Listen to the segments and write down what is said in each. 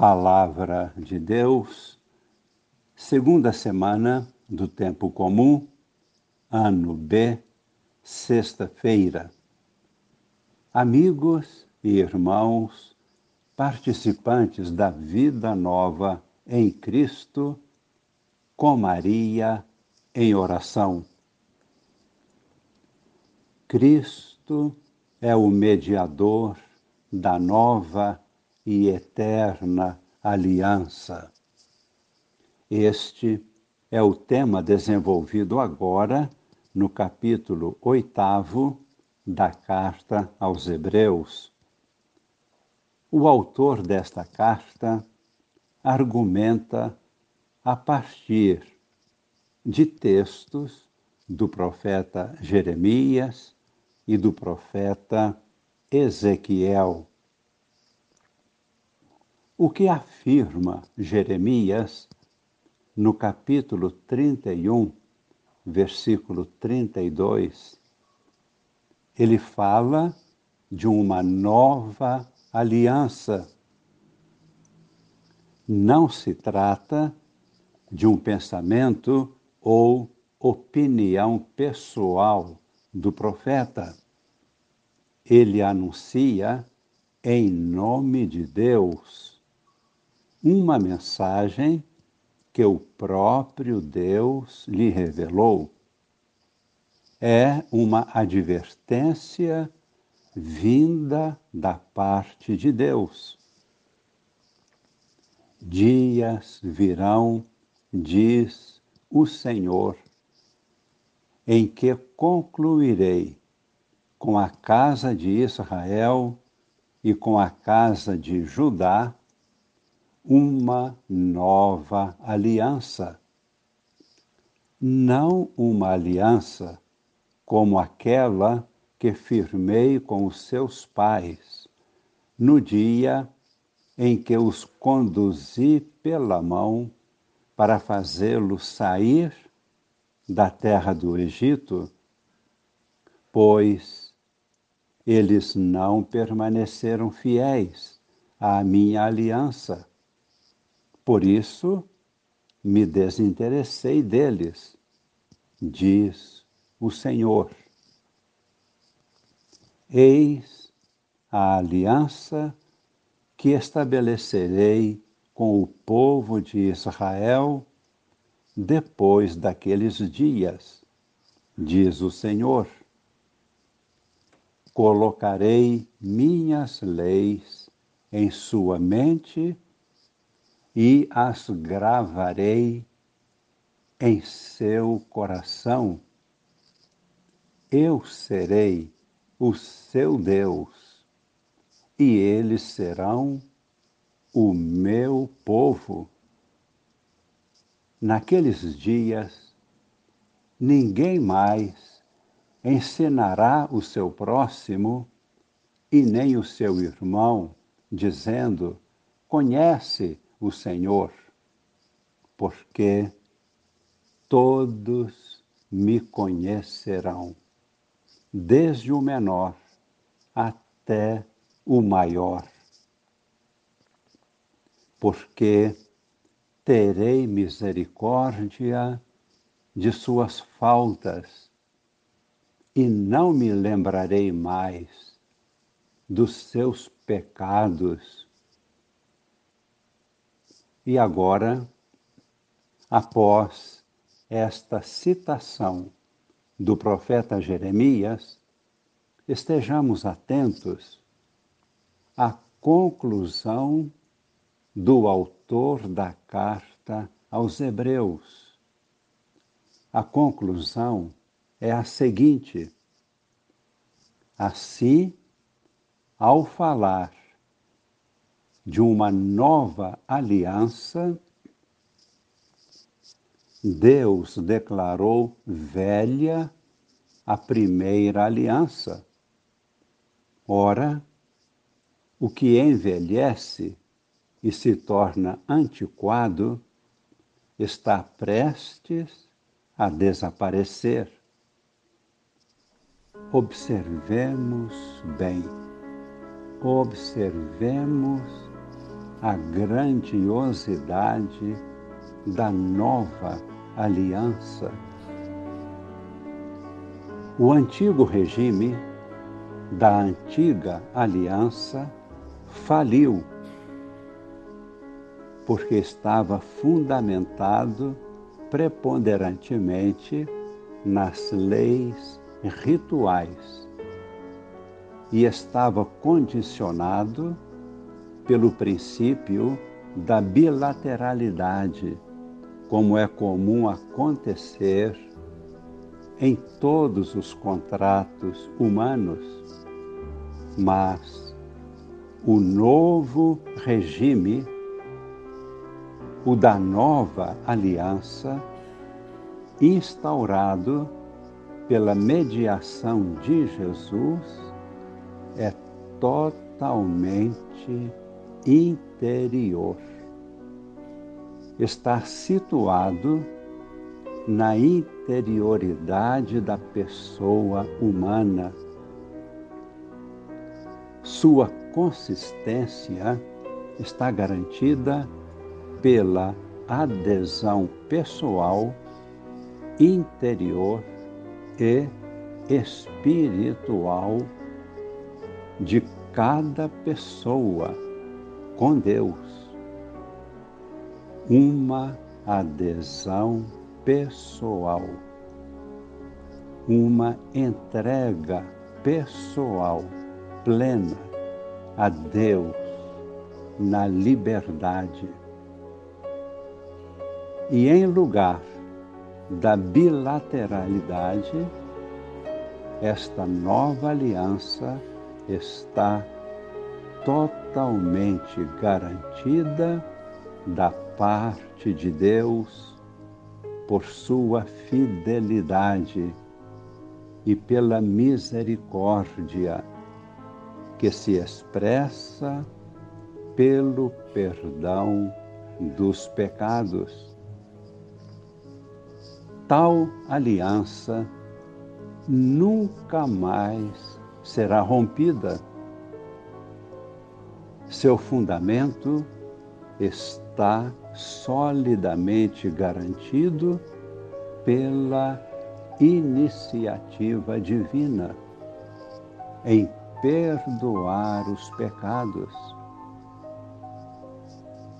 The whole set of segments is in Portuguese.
Palavra de Deus, segunda semana do tempo comum, ano B, sexta-feira. Amigos e irmãos, participantes da vida nova em Cristo, com Maria em oração. Cristo é o mediador da nova e eterna aliança. Este é o tema desenvolvido agora no capítulo oitavo da carta aos Hebreus. O autor desta carta argumenta a partir de textos do profeta Jeremias e do profeta Ezequiel. O que afirma Jeremias no capítulo 31, versículo 32? Ele fala de uma nova aliança. Não se trata de um pensamento ou opinião pessoal do profeta. Ele anuncia em nome de Deus uma mensagem que o próprio Deus lhe revelou. É uma advertência vinda da parte de Deus. Dias virão, diz o Senhor, em que concluirei com a casa de Israel e com a casa de Judá uma nova aliança. Não uma aliança como aquela que firmei com os seus pais no dia em que os conduzi pela mão para fazê-los sair da terra do Egito, pois eles não permaneceram fiéis à minha aliança por isso me desinteressei deles, diz o Senhor. Eis a aliança que estabelecerei com o povo de Israel depois daqueles dias, diz o Senhor. Colocarei minhas leis em sua mente e as gravarei em seu coração. Eu serei o seu Deus, e eles serão o meu povo. Naqueles dias, ninguém mais ensinará o seu próximo e nem o seu irmão, dizendo: Conhece o Senhor, porque todos me conhecerão, desde o menor até o maior. Porque terei misericórdia de suas faltas e não me lembrarei mais dos seus pecados e agora, após esta citação do profeta Jeremias, estejamos atentos à conclusão do autor da carta aos Hebreus. A conclusão é a seguinte: assim, ao falar de uma nova aliança, Deus declarou velha a primeira aliança. Ora, o que envelhece e se torna antiquado está prestes a desaparecer. Observemos bem, observemos a grandiosidade da nova aliança. O antigo regime da antiga aliança faliu, porque estava fundamentado preponderantemente nas leis rituais e estava condicionado pelo princípio da bilateralidade, como é comum acontecer em todos os contratos humanos. Mas o novo regime, o da nova aliança, instaurado pela mediação de Jesus, é totalmente interior. Está situado na interioridade da pessoa humana. Sua consistência está garantida pela adesão pessoal, interior e espiritual de cada pessoa com Deus. Uma adesão pessoal, uma entrega pessoal plena a Deus na liberdade. E em lugar da bilateralidade, esta nova aliança está totalmente garantida da parte de Deus por sua fidelidade e pela misericórdia que se expressa pelo perdão dos pecados. Tal aliança nunca mais será rompida seu fundamento está solidamente garantido pela iniciativa divina em perdoar os pecados.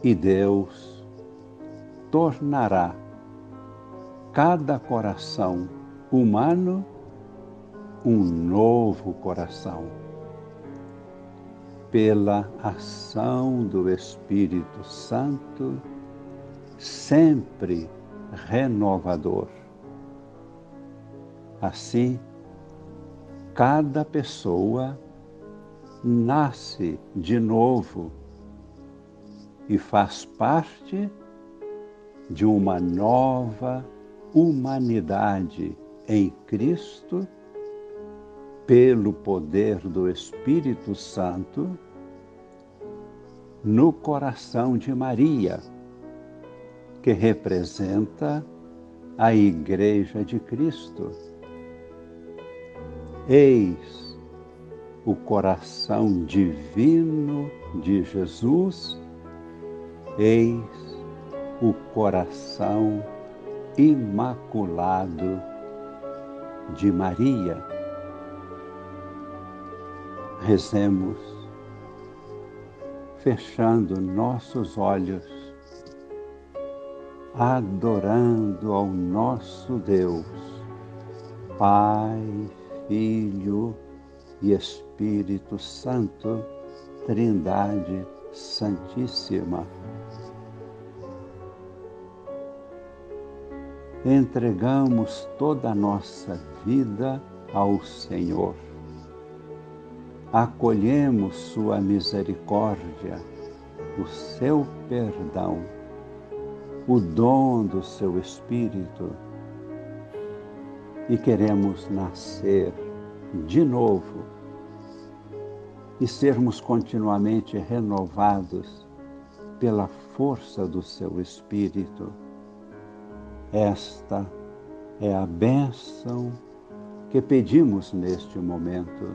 E Deus tornará cada coração humano um novo coração pela ação do Espírito Santo, sempre renovador. Assim, cada pessoa nasce de novo e faz parte de uma nova humanidade em Cristo pelo poder do Espírito Santo, no coração de Maria, que representa a Igreja de Cristo. Eis o coração divino de Jesus, eis o coração imaculado de Maria. Rezemos, fechando nossos olhos, adorando ao nosso Deus, Pai, Filho e Espírito Santo, Trindade Santíssima. Entregamos toda a nossa vida ao Senhor acolhemos Sua misericórdia, o seu perdão, o dom do seu Espírito e queremos nascer de novo e sermos continuamente renovados pela força do seu Espírito. Esta é a bênção que pedimos neste momento